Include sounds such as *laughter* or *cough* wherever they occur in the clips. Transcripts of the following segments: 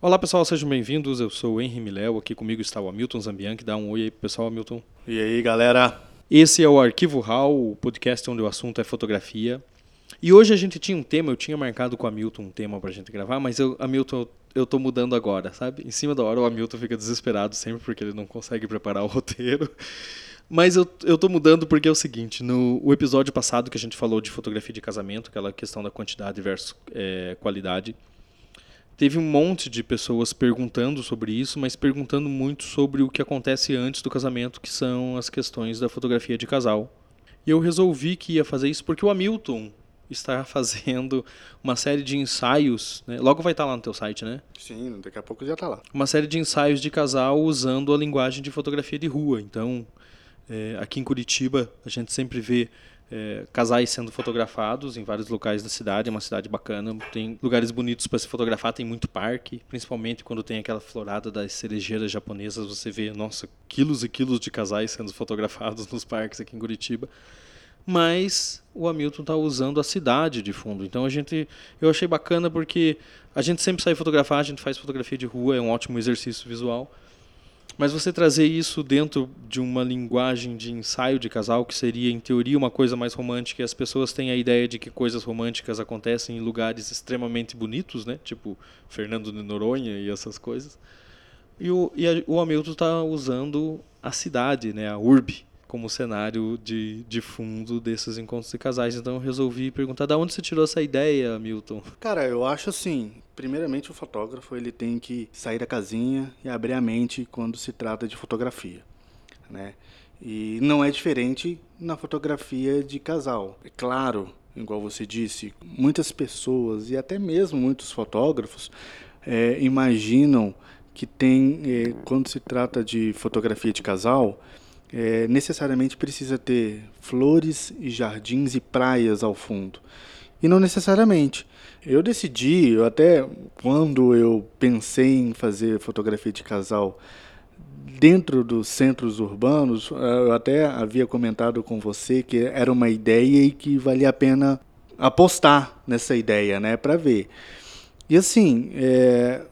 Olá pessoal, sejam bem-vindos. Eu sou o Henry Miléo, aqui comigo está o Hamilton Zambianchi. Dá um oi aí pessoal, Hamilton. E aí, galera? Esse é o Arquivo RAW, o podcast onde o assunto é fotografia. E hoje a gente tinha um tema, eu tinha marcado com o Hamilton um tema pra gente gravar, mas eu, Hamilton, eu tô mudando agora, sabe? Em cima da hora o Hamilton fica desesperado sempre porque ele não consegue preparar o *laughs* roteiro. Mas eu, eu tô mudando porque é o seguinte, no o episódio passado que a gente falou de fotografia de casamento, aquela questão da quantidade versus é, qualidade, teve um monte de pessoas perguntando sobre isso, mas perguntando muito sobre o que acontece antes do casamento, que são as questões da fotografia de casal. E eu resolvi que ia fazer isso porque o Hamilton está *laughs* fazendo uma série de ensaios, né? logo vai estar lá no teu site, né? Sim, daqui a pouco já tá lá. Uma série de ensaios de casal usando a linguagem de fotografia de rua. Então, é, aqui em Curitiba, a gente sempre vê é, casais sendo fotografados em vários locais da cidade. É uma cidade bacana, tem lugares bonitos para se fotografar, tem muito parque, principalmente quando tem aquela florada das cerejeiras japonesas. Você vê, nossa, quilos e quilos de casais sendo fotografados *laughs* nos parques aqui em Curitiba. Mas o Hamilton está usando a cidade de fundo. Então a gente, eu achei bacana porque a gente sempre sai fotografar, a gente faz fotografia de rua, é um ótimo exercício visual. Mas você trazer isso dentro de uma linguagem de ensaio de casal, que seria, em teoria, uma coisa mais romântica, e as pessoas têm a ideia de que coisas românticas acontecem em lugares extremamente bonitos, né? Tipo Fernando de Noronha e essas coisas. E o, e a, o Hamilton está usando a cidade, né? a urbe, como cenário de, de fundo desses encontros de casais. Então eu resolvi perguntar, da onde você tirou essa ideia, Milton? Cara, eu acho assim, primeiramente o fotógrafo ele tem que sair da casinha e abrir a mente quando se trata de fotografia, né? E não é diferente na fotografia de casal. É claro, igual você disse, muitas pessoas e até mesmo muitos fotógrafos é, imaginam que tem, é, quando se trata de fotografia de casal, é, necessariamente precisa ter flores e jardins e praias ao fundo. E não necessariamente. Eu decidi, eu até quando eu pensei em fazer fotografia de casal dentro dos centros urbanos, eu até havia comentado com você que era uma ideia e que valia a pena apostar nessa ideia, né, para ver. E assim, é,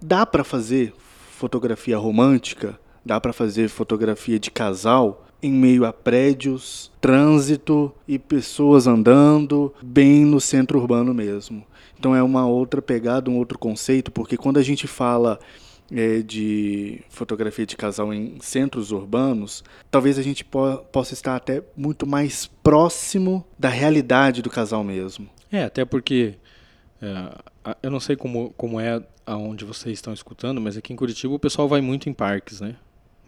dá para fazer fotografia romântica Dá para fazer fotografia de casal em meio a prédios, trânsito e pessoas andando, bem no centro urbano mesmo. Então é uma outra pegada, um outro conceito, porque quando a gente fala é, de fotografia de casal em centros urbanos, talvez a gente po possa estar até muito mais próximo da realidade do casal mesmo. É, até porque é, eu não sei como, como é aonde vocês estão escutando, mas aqui em Curitiba o pessoal vai muito em parques, né?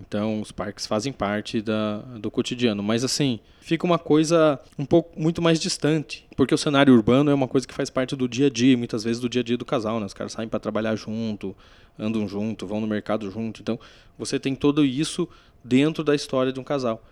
Então, os parques fazem parte da, do cotidiano. Mas, assim, fica uma coisa um pouco muito mais distante. Porque o cenário urbano é uma coisa que faz parte do dia a dia, muitas vezes do dia a dia do casal. Né? Os caras saem para trabalhar junto, andam junto, vão no mercado junto. Então, você tem tudo isso dentro da história de um casal.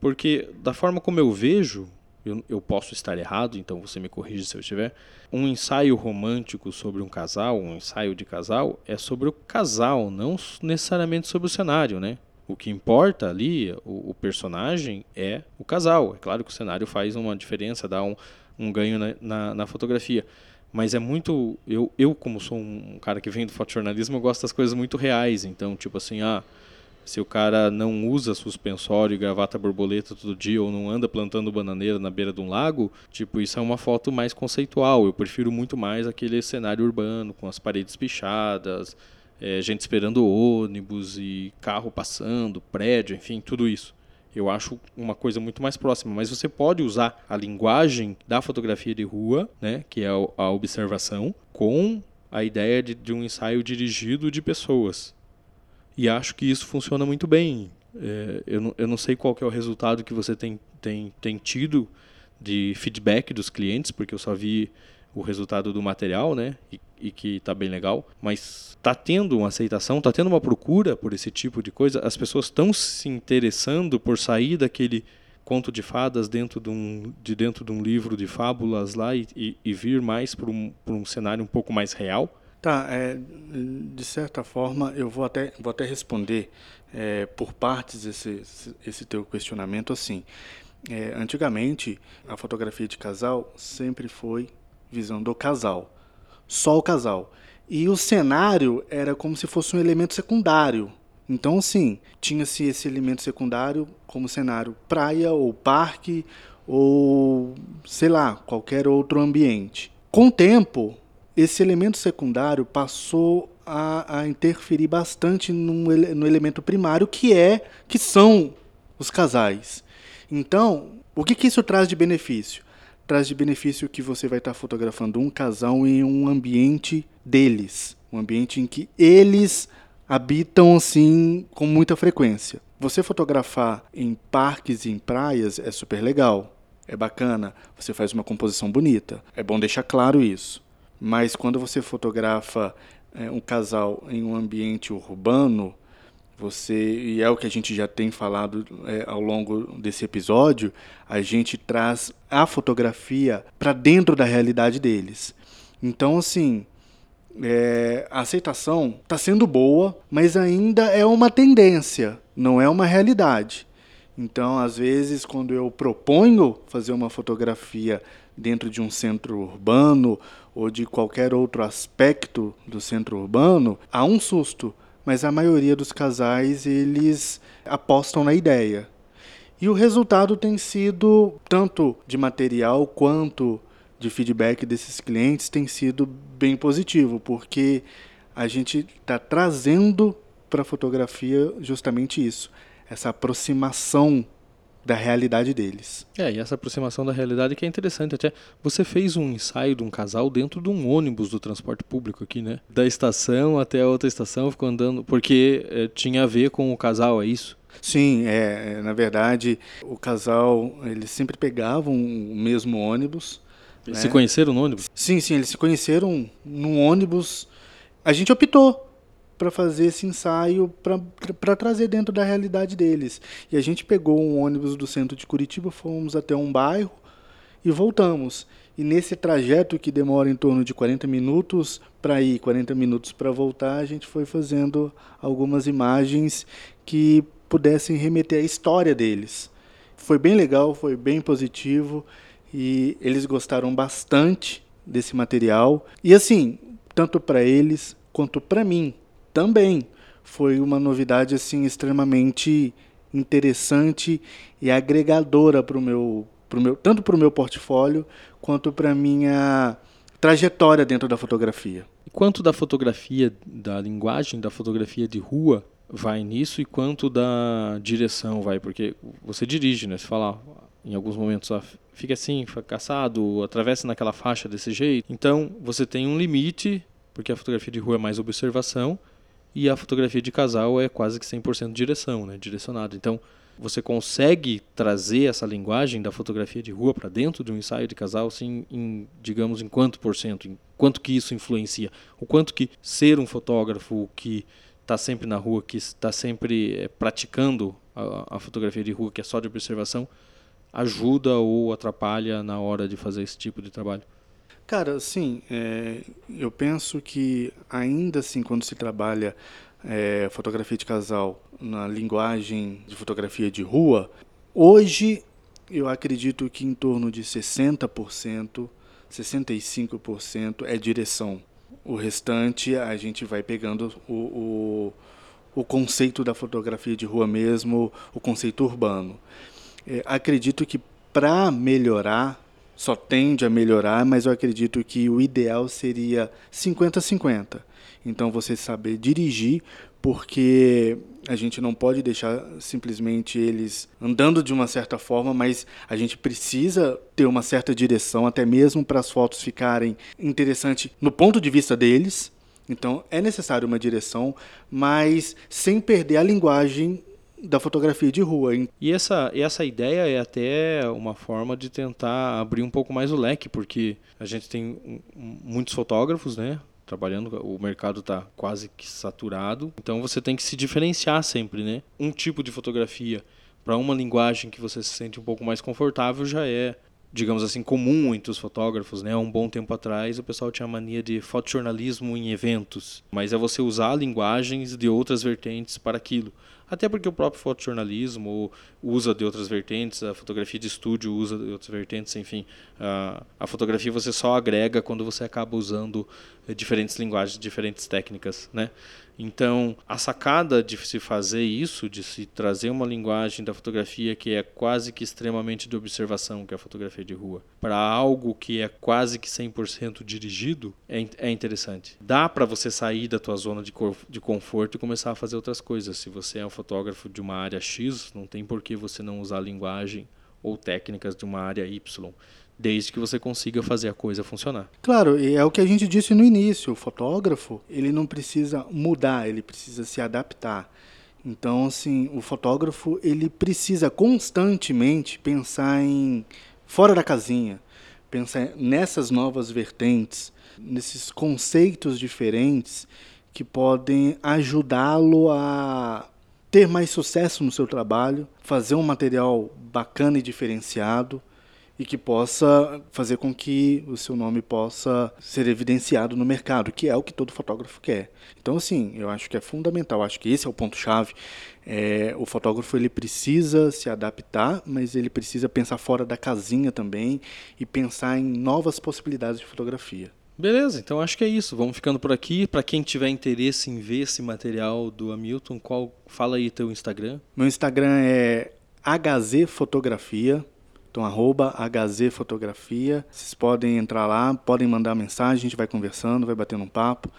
Porque, da forma como eu vejo, eu, eu posso estar errado, então você me corrige se eu estiver. Um ensaio romântico sobre um casal, um ensaio de casal, é sobre o casal, não necessariamente sobre o cenário, né? O que importa ali, o, o, personagem, é o casal. É claro que o cenário faz uma diferença, dá um, um ganho na, na, na, fotografia. Mas é muito. Eu, eu, como sou um cara que vem do fotojornalismo, eu gosto das coisas muito reais. Então, tipo assim, ah, se o cara não usa suspensório e gravata borboleta todo dia ou não anda plantando bananeira na beira de um lago, tipo, isso é uma foto mais conceitual. Eu prefiro muito mais aquele cenário urbano, com as paredes pichadas é, gente esperando ônibus e carro passando, prédio, enfim, tudo isso. Eu acho uma coisa muito mais próxima, mas você pode usar a linguagem da fotografia de rua, né, que é a observação, com a ideia de, de um ensaio dirigido de pessoas. E acho que isso funciona muito bem. É, eu, não, eu não sei qual é o resultado que você tem, tem, tem tido de feedback dos clientes, porque eu só vi o resultado do material, né? E, e que está bem legal. Mas está tendo uma aceitação, está tendo uma procura por esse tipo de coisa. As pessoas estão se interessando por sair daquele conto de fadas dentro de, um, de dentro de um livro de fábulas lá e, e, e vir mais para um, um cenário um pouco mais real. Tá, é, de certa forma eu vou até, vou até responder é, por partes esse, esse teu questionamento assim. É, antigamente, a fotografia de casal sempre foi visão do casal, só o casal. E o cenário era como se fosse um elemento secundário. Então, assim, tinha-se esse elemento secundário como cenário praia ou parque ou, sei lá, qualquer outro ambiente. Com o tempo, esse elemento secundário passou a, a interferir bastante no, no elemento primário, que é que são os casais. Então, o que, que isso traz de benefício? Traz de benefício que você vai estar fotografando um casal em um ambiente deles, um ambiente em que eles habitam assim com muita frequência. Você fotografar em parques e em praias é super legal, é bacana, você faz uma composição bonita, é bom deixar claro isso. Mas quando você fotografa é, um casal em um ambiente urbano, você e é o que a gente já tem falado é, ao longo desse episódio, a gente traz a fotografia para dentro da realidade deles. Então, assim, é, a aceitação está sendo boa, mas ainda é uma tendência, não é uma realidade. Então, às vezes, quando eu proponho fazer uma fotografia dentro de um centro urbano ou de qualquer outro aspecto do centro urbano, há um susto, mas a maioria dos casais eles apostam na ideia. E o resultado tem sido tanto de material quanto de feedback desses clientes tem sido bem positivo, porque a gente está trazendo para a fotografia justamente isso, essa aproximação da realidade deles. É, e essa aproximação da realidade que é interessante até. Você fez um ensaio de um casal dentro de um ônibus do transporte público aqui, né? Da estação até a outra estação, ficou andando, porque é, tinha a ver com o casal, é isso? Sim, é, é, na verdade, o casal, eles sempre pegavam o mesmo ônibus. Eles né? se conheceram no ônibus? Sim, sim, eles se conheceram num ônibus. A gente optou para fazer esse ensaio para trazer dentro da realidade deles. E a gente pegou um ônibus do centro de Curitiba, fomos até um bairro e voltamos. E nesse trajeto que demora em torno de 40 minutos para ir, 40 minutos para voltar, a gente foi fazendo algumas imagens que pudessem remeter à história deles. Foi bem legal, foi bem positivo e eles gostaram bastante desse material. E assim, tanto para eles quanto para mim, também foi uma novidade assim extremamente interessante e agregadora para o meu, meu tanto para o meu portfólio quanto para minha trajetória dentro da fotografia. E quanto da fotografia, da linguagem da fotografia de rua vai nisso e quanto da direção vai? Porque você dirige, né? Você fala em alguns momentos, ah, fica assim, fica caçado, atravessa naquela faixa desse jeito. Então, você tem um limite, porque a fotografia de rua é mais observação, e a fotografia de casal é quase que 100% direção, né, direcionado. Então, você consegue trazer essa linguagem da fotografia de rua para dentro de um ensaio de casal, assim, em, digamos, em quanto por cento, em quanto que isso influencia, o quanto que ser um fotógrafo que está sempre na rua, que está sempre é, praticando a, a fotografia de rua, que é só de observação, ajuda ou atrapalha na hora de fazer esse tipo de trabalho? Cara, sim, é, eu penso que ainda assim, quando se trabalha é, fotografia de casal na linguagem de fotografia de rua, hoje eu acredito que em torno de 60%, 65% é direção. O restante a gente vai pegando o, o, o conceito da fotografia de rua mesmo, o conceito urbano. É, acredito que para melhorar só tende a melhorar, mas eu acredito que o ideal seria 50-50. Então você saber dirigir, porque a gente não pode deixar simplesmente eles andando de uma certa forma, mas a gente precisa ter uma certa direção, até mesmo para as fotos ficarem interessantes no ponto de vista deles. Então é necessário uma direção, mas sem perder a linguagem da fotografia de rua. E essa, essa ideia é até uma forma de tentar abrir um pouco mais o leque, porque a gente tem muitos fotógrafos, né? Trabalhando, o mercado está quase que saturado, então você tem que se diferenciar sempre, né? Um tipo de fotografia para uma linguagem que você se sente um pouco mais confortável já é digamos assim, comum entre os fotógrafos, né? Um bom tempo atrás o pessoal tinha a mania de fotojornalismo em eventos, mas é você usar linguagens de outras vertentes para aquilo. Até porque o próprio fotojornalismo usa de outras vertentes, a fotografia de estúdio usa de outras vertentes, enfim. A, a fotografia você só agrega quando você acaba usando eh, diferentes linguagens, diferentes técnicas, né? Então, a sacada de se fazer isso, de se trazer uma linguagem da fotografia que é quase que extremamente de observação, que é a fotografia de rua, para algo que é quase que 100% dirigido, é, é interessante. Dá para você sair da tua zona de, de conforto e começar a fazer outras coisas. Se você é um fotógrafo de uma área X, não tem por que você não usar linguagem ou técnicas de uma área Y desde que você consiga fazer a coisa funcionar. Claro, e é o que a gente disse no início, o fotógrafo, ele não precisa mudar, ele precisa se adaptar. Então, assim, o fotógrafo, ele precisa constantemente pensar em fora da casinha, pensar nessas novas vertentes, nesses conceitos diferentes que podem ajudá-lo a ter mais sucesso no seu trabalho, fazer um material bacana e diferenciado e que possa fazer com que o seu nome possa ser evidenciado no mercado, que é o que todo fotógrafo quer. Então, assim, eu acho que é fundamental, acho que esse é o ponto-chave. É, o fotógrafo ele precisa se adaptar, mas ele precisa pensar fora da casinha também e pensar em novas possibilidades de fotografia. Beleza, então acho que é isso. Vamos ficando por aqui. Para quem tiver interesse em ver esse material do Hamilton, qual fala aí teu Instagram? Meu Instagram é HZ Fotografia. Então, arroba HZ Fotografia. Vocês podem entrar lá, podem mandar mensagem, a gente vai conversando, vai batendo um papo.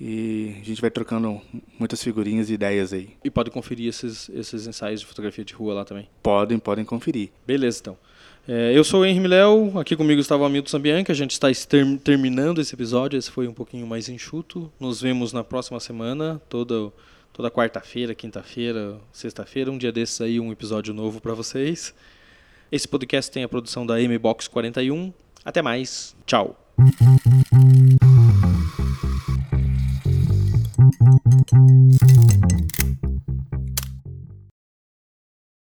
E a gente vai trocando muitas figurinhas e ideias aí. E podem conferir esses, esses ensaios de fotografia de rua lá também? Podem, podem conferir. Beleza, então. É, eu sou o Henry Léo, aqui comigo estava o Hamilton Sambianca, a gente está ter, terminando esse episódio, esse foi um pouquinho mais enxuto. Nos vemos na próxima semana, toda, toda quarta-feira, quinta-feira, sexta-feira, um dia desses aí, um episódio novo para vocês. Esse podcast tem a produção da MBox 41. Até mais. Tchau.